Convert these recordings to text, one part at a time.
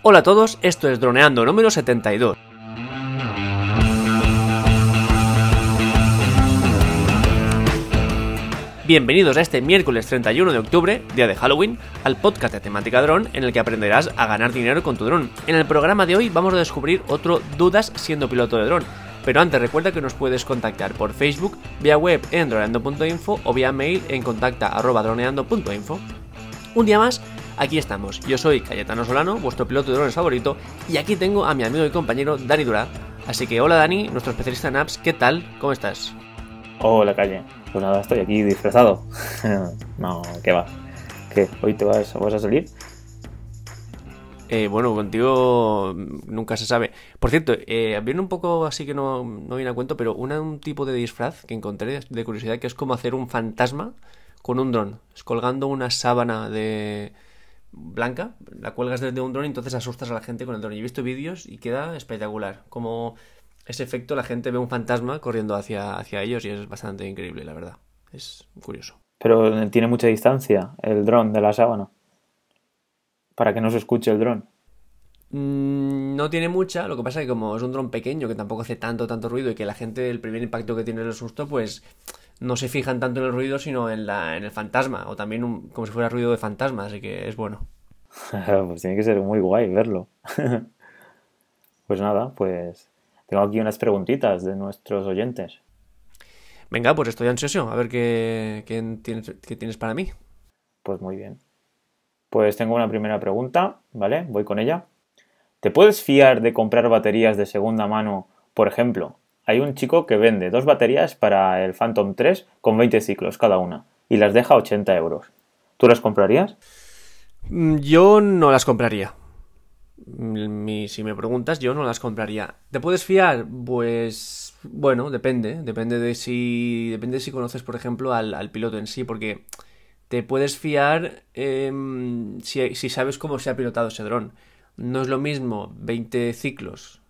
Hola a todos, esto es Droneando número 72. Bienvenidos a este miércoles 31 de octubre, día de Halloween, al podcast de temática dron en el que aprenderás a ganar dinero con tu dron. En el programa de hoy vamos a descubrir otro dudas siendo piloto de dron. Pero antes recuerda que nos puedes contactar por Facebook, vía web en droneando.info o vía mail en contacta.droneando.info. Un día más, aquí estamos. Yo soy Cayetano Solano, vuestro piloto de drones favorito, y aquí tengo a mi amigo y compañero Dani Durá. Así que hola Dani, nuestro especialista en apps, ¿qué tal? ¿Cómo estás? Hola Calle, pues nada, estoy aquí disfrazado. no, ¿qué va? ¿Qué? ¿Hoy te vas, vas a salir? Eh, bueno, contigo nunca se sabe. Por cierto, eh, viene un poco así que no, no viene a cuento, pero una, un tipo de disfraz que encontré de curiosidad que es como hacer un fantasma con un dron. Colgando una sábana de blanca, la cuelgas desde un dron y entonces asustas a la gente con el dron. Y he visto vídeos y queda espectacular. Como ese efecto, la gente ve un fantasma corriendo hacia, hacia ellos y es bastante increíble, la verdad. Es curioso. Pero tiene mucha distancia el dron de la sábana. Para que no se escuche el dron. Mm, no tiene mucha, lo que pasa es que como es un dron pequeño que tampoco hace tanto, tanto ruido y que la gente, el primer impacto que tiene el susto, pues no se fijan tanto en el ruido, sino en, la, en el fantasma, o también un- como si fuera ruido de fantasma, así que es bueno. pues tiene que ser muy guay verlo. pues nada, pues tengo aquí unas preguntitas de nuestros oyentes. Venga, pues estoy ansioso, a ver qué, qué tienes, qué tienes para mí. Pues muy bien. Pues tengo una primera pregunta, ¿vale? Voy con ella. ¿Te puedes fiar de comprar baterías de segunda mano? Por ejemplo, hay un chico que vende dos baterías para el Phantom 3 con 20 ciclos cada una y las deja a 80 euros. ¿Tú las comprarías? Mm, Yo no las compraría. Mm, si me preguntas, yo no las compraría. ¿Te puedes fiar? Pues bueno, depende. Depende de si. Depende de si conoces, por ejemplo, al, al piloto en sí, porque te puedes fiar em, si, si sabes cómo se ha pilotado ese dron. No es lo mismo 20 ciclos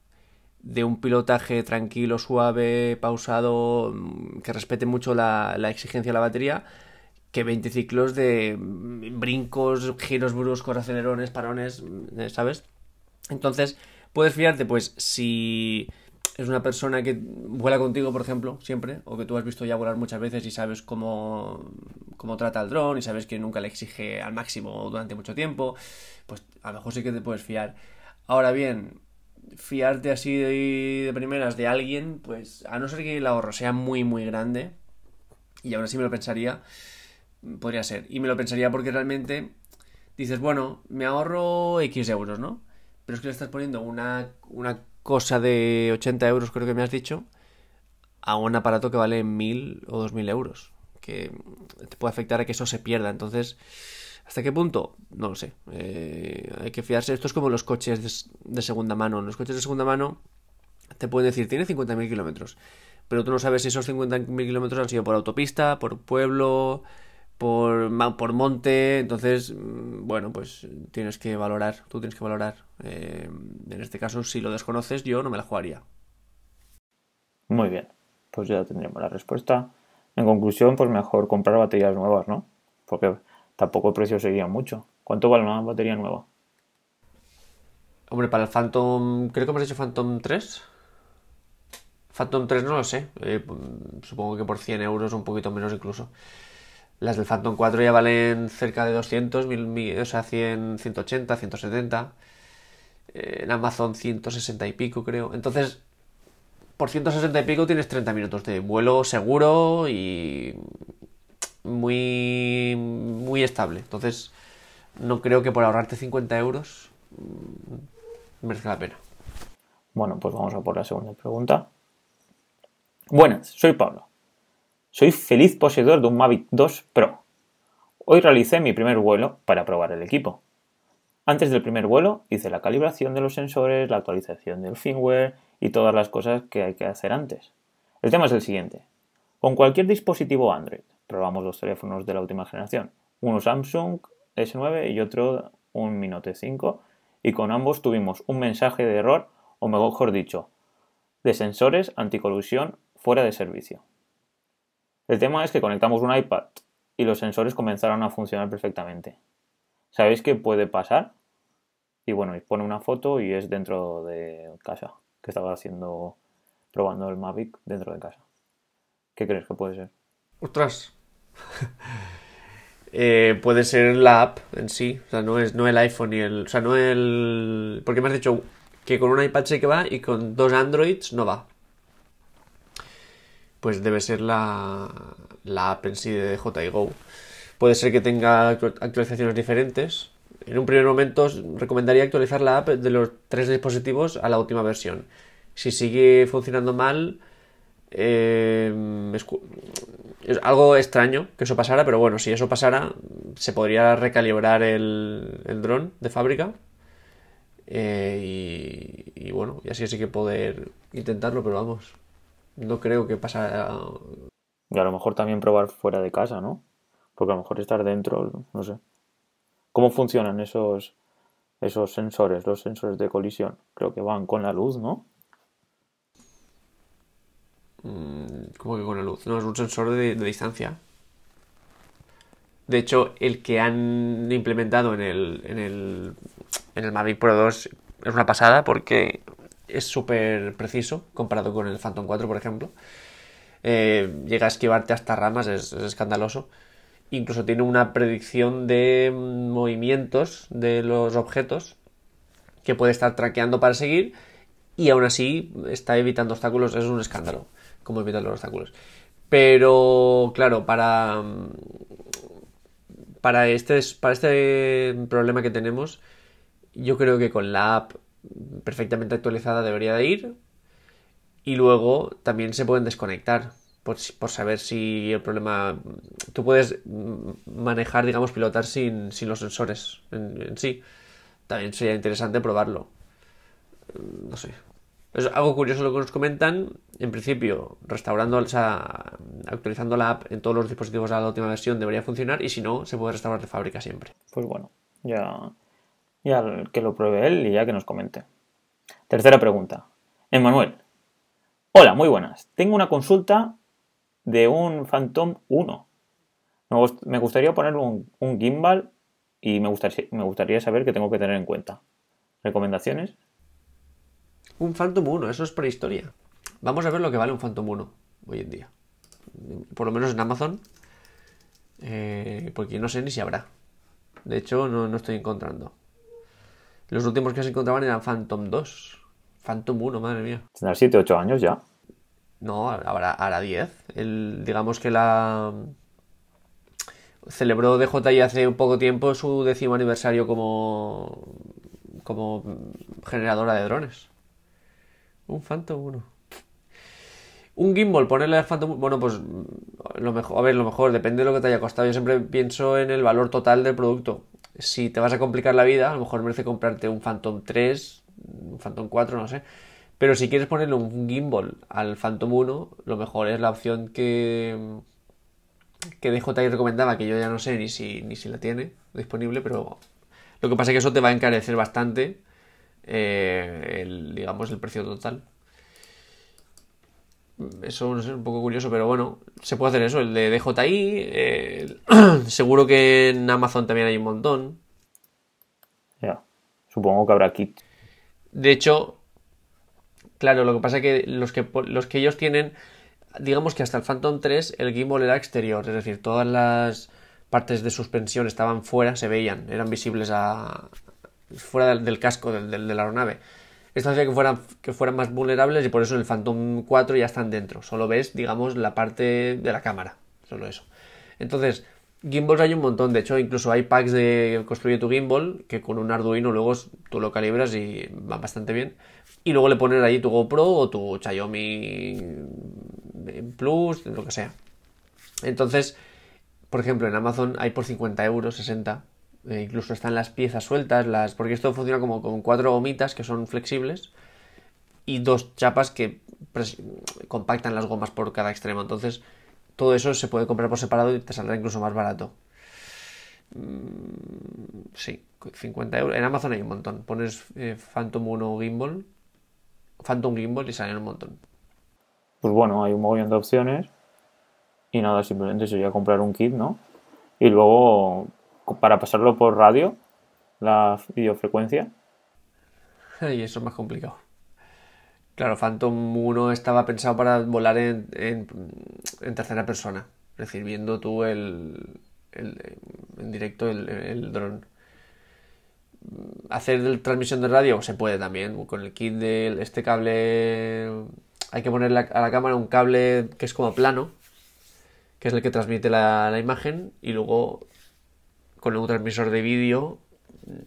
de un pilotaje tranquilo, suave, pausado, mm, que respete mucho la, la exigencia de la batería, que 20 ciclos de mm, brincos, giros bruscos, acelerones, parones, mm, eh, ¿sabes? Entonces, puedes fiarte, pues, si es una persona que vuela contigo, por ejemplo, siempre, o que tú has visto ya volar muchas veces y sabes cómo, cómo trata el dron y sabes que nunca le exige al máximo durante mucho tiempo, pues a lo mejor sí que te puedes fiar. Ahora bien, fiarte así de, primeras de alguien, pues a no ser que el ahorro sea muy, muy grande, y aún así me lo pensaría, podría ser. Y me lo pensaría porque realmente dices, bueno, me ahorro X euros, ¿no? Pero es que le estás poniendo una, una cosa de 80 euros, creo que me has dicho, a un aparato que vale 1000 o 2000 euros. Que te puede afectar a que eso se pierda. Entonces, ¿hasta qué punto? No lo sé. Eh, hay que fiarse. Esto es como los coches de, segunda mano. Los coches de segunda mano te pueden decir, tiene 50.000 kilómetros. Pero tú no sabes si esos 50.000 kilómetros han sido por autopista, por pueblo, por monte. Entonces, mm, bueno, pues tienes que valorar. Tú tienes que valorar. Eh, en este caso, si lo desconoces, yo no me la jugaría. Muy bien, pues ya tendremos la respuesta. En conclusión, pues mejor comprar baterías nuevas, ¿no? Porque tampoco el precio sería mucho. ¿Cuánto vale una batería nueva? Hombre, para el Phantom, creo que hemos hecho Phantom 3. Phantom 3 no lo sé. Eh, supongo que por 100 euros, un poquito menos incluso. Las del Phantom 4 ya valen cerca de 200, mil, mil- o sea, 100, 180, 170. Eh, en Amazon 160 y pico, creo. Entonces, por 160 y pico tienes 30 minutos de vuelo seguro y muy, muy estable. Entonces, no creo que por ahorrarte 50 euros mm, merezca la pena. Bueno, pues vamos a por la segunda pregunta. Buenas, soy Pablo. Soy feliz poseedor de un Mavic 2 Pro. Hoy realicé mi primer vuelo para probar el equipo. Antes del primer vuelo hice la calibración de los sensores, la actualización del firmware y todas las cosas que hay que hacer antes. El tema es el siguiente. Con cualquier dispositivo Android, probamos los teléfonos de la última generación, uno Samsung S9 y otro un Mi Note 5, y con ambos tuvimos un mensaje de error, o mejor dicho, de sensores anticolusión fuera de servicio. El tema es que conectamos un iPad y los sensores comenzaron a funcionar perfectamente. ¿Sabéis qué puede pasar? y bueno, y pone una foto y es dentro de casa, que estaba haciendo, probando el Mavic dentro de casa. ¿Qué crees que puede ser? Ostras. Eh, puede ser la app en sí, o sea, no es no el iPhone ni el, o sea, no el, porque me has dicho que con un iPad sí que va y con dos Androids no va. Pues debe ser la, la app en sí de Go. Puede ser que tenga actualizaciones diferentes. En un primer momento recomendaría actualizar la app de los tres dispositivos a la última versión. Si sigue funcionando mal, eh, es algo extraño que eso pasara, pero bueno, si eso pasara, se podría recalibrar el, el dron de fábrica. Eh, y, bueno, y así sí que poder intentarlo, pero vamos, no creo que pasara. Y a lo mejor también probar fuera de casa, ¿no? Porque a lo mejor estar dentro, no sé. ¿Cómo funcionan esos, esos sensores, los sensores de colisión? Creo que van con la luz, ¿no? Mm, ¿Cómo que con la luz? No, es un sensor de, distancia. De hecho, el que han implementado en el, en el, en el Mavic Pro 2 es una pasada porque es súper preciso comparado con el Phantom 4, por ejemplo. Eh, llega a esquivarte hasta ramas, es, escandaloso. Incluso tiene una predicción de movimientos de los objetos que puede estar traqueando para seguir y aún así está evitando obstáculos. Es un escándalo cómo evitar los obstáculos. Pero, claro, para, para, este, para este problema que tenemos, yo creo que con la app perfectamente actualizada debería de ir. Y luego también se pueden desconectar por, saber si el problema... Tú puedes manejar, digamos, pilotar sin, los sensores en sí. También sería interesante probarlo. No sé, es algo curioso lo que nos comentan. En principio, restaurando, o sea, actualizando la app en todos los dispositivos a la última versión debería funcionar y si no, se puede restaurar de fábrica siempre. Pues bueno, ya, ya que lo pruebe él y ya que nos comente. Tercera pregunta. Emanuel. Hola, muy buenas. Tengo una consulta de un Phantom 1. Me gustaría poner un, un gimbal y me gustaría, me gustaría saber qué tengo que tener en cuenta. ¿Recomendaciones? Un Phantom 1, eso es prehistoria. Vamos a ver lo que vale un Phantom 1 hoy en día. Por lo menos en Amazon. Eh, porque no sé ni si habrá. De hecho, no, estoy encontrando. Los últimos que se encontraban eran Phantom 2. Phantom 1, madre mía. Tendrá 7, 8 años ya. No, ahora hará 10. El, digamos que la. Celebró DJI hace un poco tiempo su décimo aniversario como. como generadora de drones. Un Phantom 1. Un gimbal, ponerle al Phantom Bueno, pues lo mejor, a ver, lo mejor, depende de lo que te haya costado. Yo siempre pienso en el valor total del producto. Si te vas a complicar la vida, a lo mejor merece comprarte un Phantom 3, un Phantom 4, no sé. Pero si quieres ponerle un gimbal al Phantom 1, lo mejor es la opción que, que DJI recomendaba, que yo ya no sé ni si, ni si la tiene disponible, pero lo que pasa es que eso te va a encarecer bastante eh, el, digamos, el precio total. Eso no sé, un poco curioso, pero bueno, se puede hacer eso, el de DJI. seguro que en Amazon también hay un montón. Ya, supongo que habrá kit. De hecho, claro, lo que pasa es que los que, los que ellos tienen, digamos que hasta el Phantom 3 el gimbal era exterior, es decir, todas las partes de suspensión estaban fuera, se veían, eran visibles a, fuera del, casco de la aeronave. Esto hacía que fueran, que fueran más vulnerables y por eso en el Phantom 4 ya están dentro. Solo ves, digamos, la parte de la cámara. Solo eso. Entonces, gimbals hay un montón. De hecho, incluso hay packs de construye tu gimbal que con un Arduino luego tú lo calibras y va bastante bien. Y luego le pones ahí tu GoPro o tu Xiaomi Plus, lo que sea. Entonces, por ejemplo, en Amazon hay por 50 euros, 60 eh, incluso están las piezas sueltas, las porque esto funciona como con cuatro gomitas que son flexibles y dos chapas que compactan las gomas por cada extremo. Entonces, todo eso se puede comprar por separado y te saldrá incluso más barato. Mm, sí, 50 euros. En Amazon hay un montón. Pones eh, Phantom 1 Gimbal, Phantom Gimbal y salen un montón. Pues bueno, hay un montón de opciones. Y nada, simplemente sería comprar un kit, ¿no? Y luego para pasarlo por radio, la videofrecuencia, y eso es más complicado. Claro, Phantom 1 estaba pensado para volar en, en, tercera persona. Es decir, viendo tú el, en directo el, el dron. Hacer transmisión de radio se puede también. Con el kit de este cable hay que ponerle a la cámara un cable que es como plano, que es el que transmite la, imagen, y luego con un transmisor de vídeo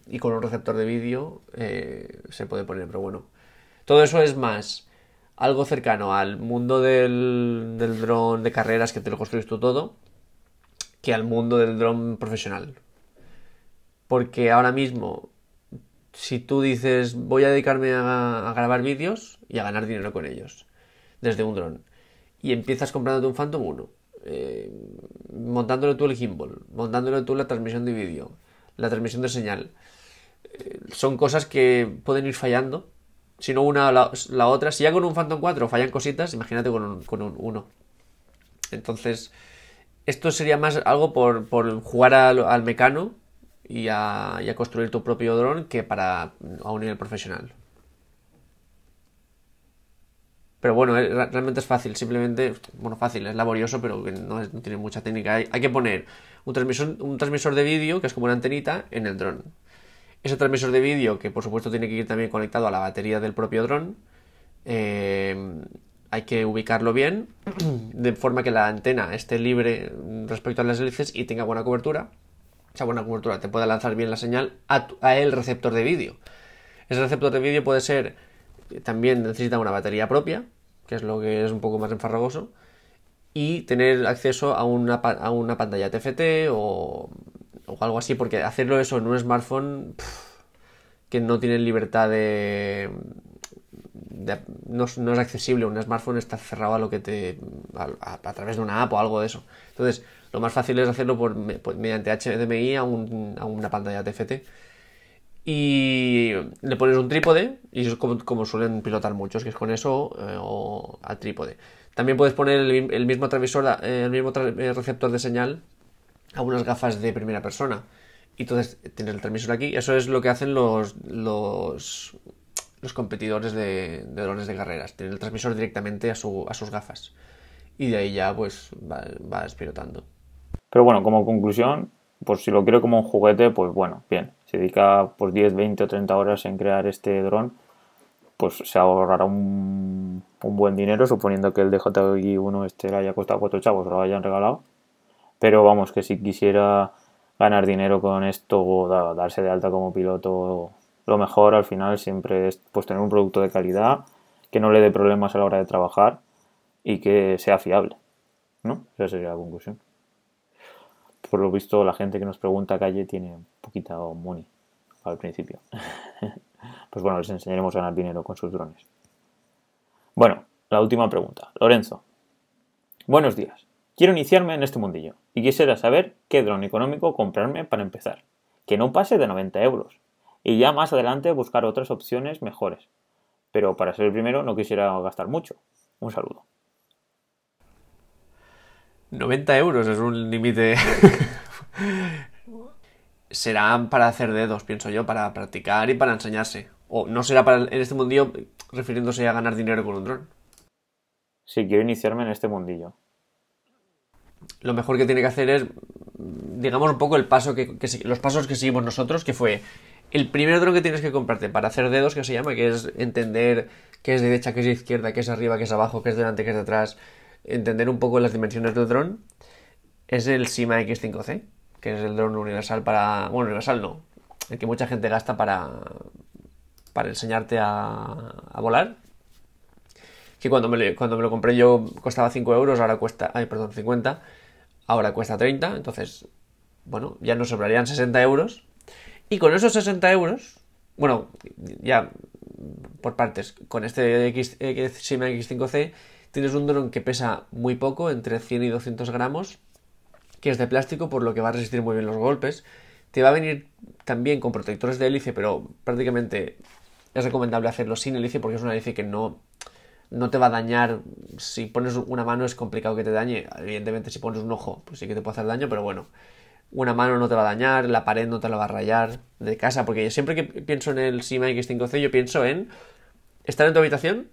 y con un receptor de vídeo eh, se puede poner, pero bueno. Todo eso es más algo cercano al mundo del, del dron de carreras que te lo construyes tú todo, que al mundo del dron profesional. Porque ahora mismo, si tú dices voy a dedicarme a grabar vídeos y a ganar dinero con ellos, desde un dron y empiezas comprándote un Phantom 1, eh, montándole tú el gimbal, montándole tú la transmisión de vídeo, la transmisión de señal, eh, son cosas que pueden ir fallando. Si no una la, la, otra, si ya con un Phantom 4 fallan cositas, imagínate con un, con un 1. Entonces, esto sería más algo por, por jugar al, al mecano y a, y a, construir tu propio dron que para a un nivel profesional. Pero bueno, realmente es fácil, simplemente, bueno, fácil, es laborioso, pero no, tiene mucha técnica. Hay, que poner un transmisor, de vídeo, que es como una antenita, en el dron. Ese transmisor de vídeo, que por supuesto tiene que ir también conectado a la batería del propio dron, eh, hay que ubicarlo bien, de forma que la antena esté libre respecto a las hélices y tenga buena cobertura. Esa buena cobertura te pueda lanzar bien la señal a, a el receptor de vídeo. Ese receptor de vídeo puede ser también necesita una batería propia, que es lo que es un poco más enfarragoso, y tener acceso a una, a una pantalla TFT o, o, algo así, porque hacerlo eso en un smartphone que no tiene libertad de... no, es accesible, un smartphone está cerrado a lo que te... A, través de una app o algo de eso. Entonces, lo más fácil es hacerlo por, mediante HDMI a, un, a una pantalla TFT y le pones un trípode y es como, suelen pilotar muchos, que es con eso eh, o al trípode. También puedes poner el, mismo transmisor, eh, el mismo eh, receptor de señal a unas gafas de primera persona. Y entonces tienes el transmisor aquí. Eso es lo que hacen los, los, los competidores de, drones de carreras. Tienen el transmisor directamente a, su, a sus gafas. Y de ahí ya pues vas pilotando. Pero bueno, como conclusión, pues si lo quiero como un juguete, pues bueno, bien se dedica por 10, 20 o 30 horas en crear este dron, pues se ahorrará un, buen dinero, suponiendo que el DJI 1 este le haya costado 4 chavos lo hayan regalado. Pero vamos, que si quisiera ganar dinero con esto o darse de alta como piloto, lo mejor al final siempre es pues, tener un producto de calidad, que no le dé problemas a la hora de trabajar y que sea fiable. ¿No? Esa sería la conclusión por lo visto la gente que nos pregunta calle tiene poquita money al principio. pues bueno, les enseñaremos a ganar dinero con sus drones. Bueno, la última pregunta. Lorenzo. Buenos días. Quiero iniciarme en este mundillo y quisiera saber qué dron económico comprarme para empezar. Que no pase de 90 euros. Y ya más adelante buscar otras opciones mejores. Pero para ser el primero no quisiera gastar mucho. Un saludo. 90 euros es un límite. será para hacer dedos, pienso yo, para practicar y para enseñarse. O no será para en este mundillo refiriéndose a ganar dinero con un dron. Sí, quiero iniciarme en este mundillo. Lo mejor que tiene que hacer es, digamos, un poco el paso que, los pasos que seguimos nosotros, que fue el primer dron que tienes que comprarte para hacer dedos, que se llama, que es entender qué es derecha, qué es izquierda, qué es arriba, qué es abajo, qué es delante, qué es detrás, entender un poco las dimensiones del dron, es el Sima X5C, que es el dron universal para... Bueno, universal no, el que mucha gente gasta para, para enseñarte a, volar. Que cuando me, cuando me lo compré yo costaba 5 euros, ahora cuesta... Ay, perdón, 50. Ahora cuesta 30, entonces, bueno, ya nos sobrarían 60 euros. Y con esos 60 euros, bueno, ya por partes, con este X, Sima X5C Tienes un dron que pesa muy poco, entre 100 y 200 gramos, que es de plástico, por lo que va a resistir muy bien los golpes. Te va a venir también con protectores de hélice, pero prácticamente es recomendable hacerlo sin hélice porque es una hélice que no, no te va a dañar. Si pones una mano es complicado que te dañe. Evidentemente, si pones un ojo, pues sí que te puede hacer daño, pero bueno, una mano no te va a dañar, la pared no te la va a rayar de casa, porque siempre que pienso en el Sima X5C yo pienso en estar en tu habitación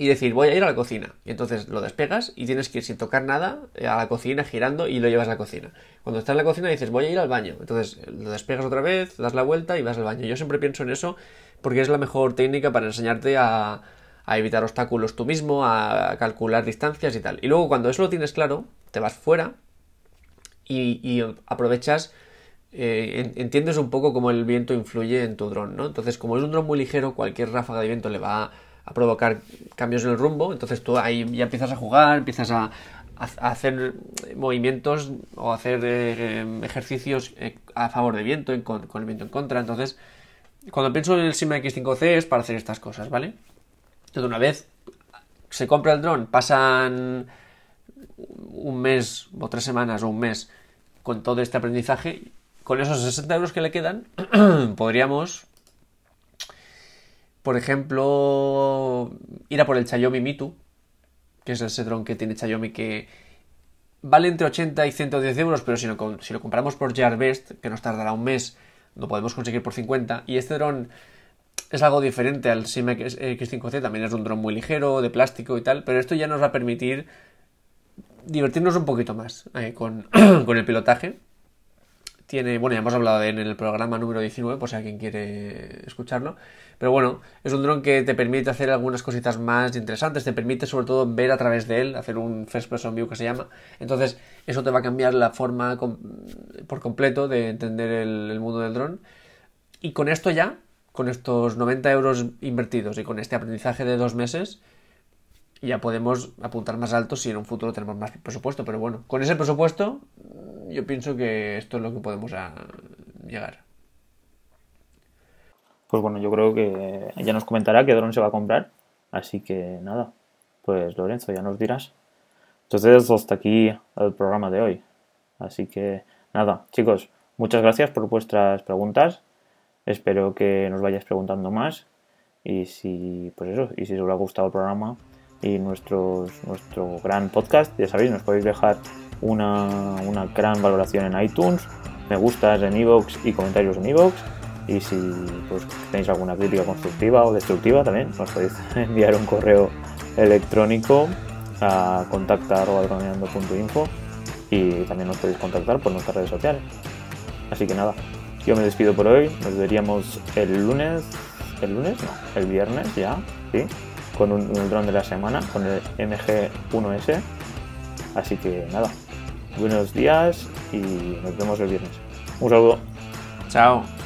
y decir, voy a ir a la cocina. Y entonces lo despegas y tienes que ir sin tocar nada a la cocina, girando y lo llevas a la cocina. Cuando estás en la cocina dices, voy a ir al baño. Entonces lo despegas otra vez, das la vuelta y vas al baño. Yo siempre pienso en eso porque es la mejor técnica para enseñarte a, evitar obstáculos tú mismo, a calcular distancias y tal. Y luego cuando eso lo tienes claro, te vas fuera y, aprovechas, eh, entiendes un poco cómo el viento influye en tu dron, ¿no? Entonces como es un dron muy ligero, cualquier ráfaga de viento le va a provocar cambios en el rumbo, entonces tú ahí ya empiezas a jugar, empiezas a, hacer movimientos o hacer eh, ejercicios eh, a favor de viento, con, el viento en contra, entonces cuando pienso en el Sima X5C es para hacer estas cosas, ¿vale? Entonces una vez se compra el dron, pasan un mes o tres semanas o un mes con todo este aprendizaje, con esos 60 euros que le quedan, podríamos por ejemplo, ir a por el Xiaomi Mitu, que es ese dron que tiene Xiaomi que vale entre 80 y 110 euros, pero si lo, si lo compramos por Gearbest, que nos tardará un mes, lo podemos conseguir por 50. Y este dron es algo diferente al Sim X5C, también es un dron muy ligero, de plástico y tal, pero esto ya nos va a permitir divertirnos un poquito más eh, con, con el pilotaje tiene, bueno, ya hemos hablado de él en el programa número 19, por si alguien quiere escucharlo. Pero bueno, es un dron que te permite hacer algunas cositas más interesantes, te permite sobre todo ver a través de él, hacer un first person view que se llama. Entonces, eso te va a cambiar la forma por completo de entender el, mundo del dron. Y con esto ya, con estos 90 euros invertidos y con este aprendizaje de dos meses, ya podemos apuntar más alto si en un futuro tenemos más presupuesto. Pero bueno, con ese presupuesto yo pienso que esto es lo que podemos llegar. Pues bueno, yo creo que ya nos comentará qué dron se va a comprar. Así que nada, pues Lorenzo, ya nos dirás. Entonces, hasta aquí el programa de hoy. Así que nada, chicos, muchas gracias por vuestras preguntas. Espero que nos vayáis preguntando más. Y si, pues eso, y si os ha gustado el programa y nuestros, nuestro gran podcast, ya sabéis, nos podéis dejar una, una gran valoración en iTunes, me gustas en iVoox y comentarios en iVoox. Y si pues, tenéis alguna crítica constructiva o destructiva también, nos podéis enviar un correo electrónico a contacta.info y también nos podéis contactar por nuestras redes sociales. Así que nada, yo me despido por hoy, nos veríamos el lunes, el lunes, no, el viernes ya, ¿sí? Con un, dron de la semana, con el MG1S. Así que nada, buenos días y nos vemos el viernes. Un saludo. Chao.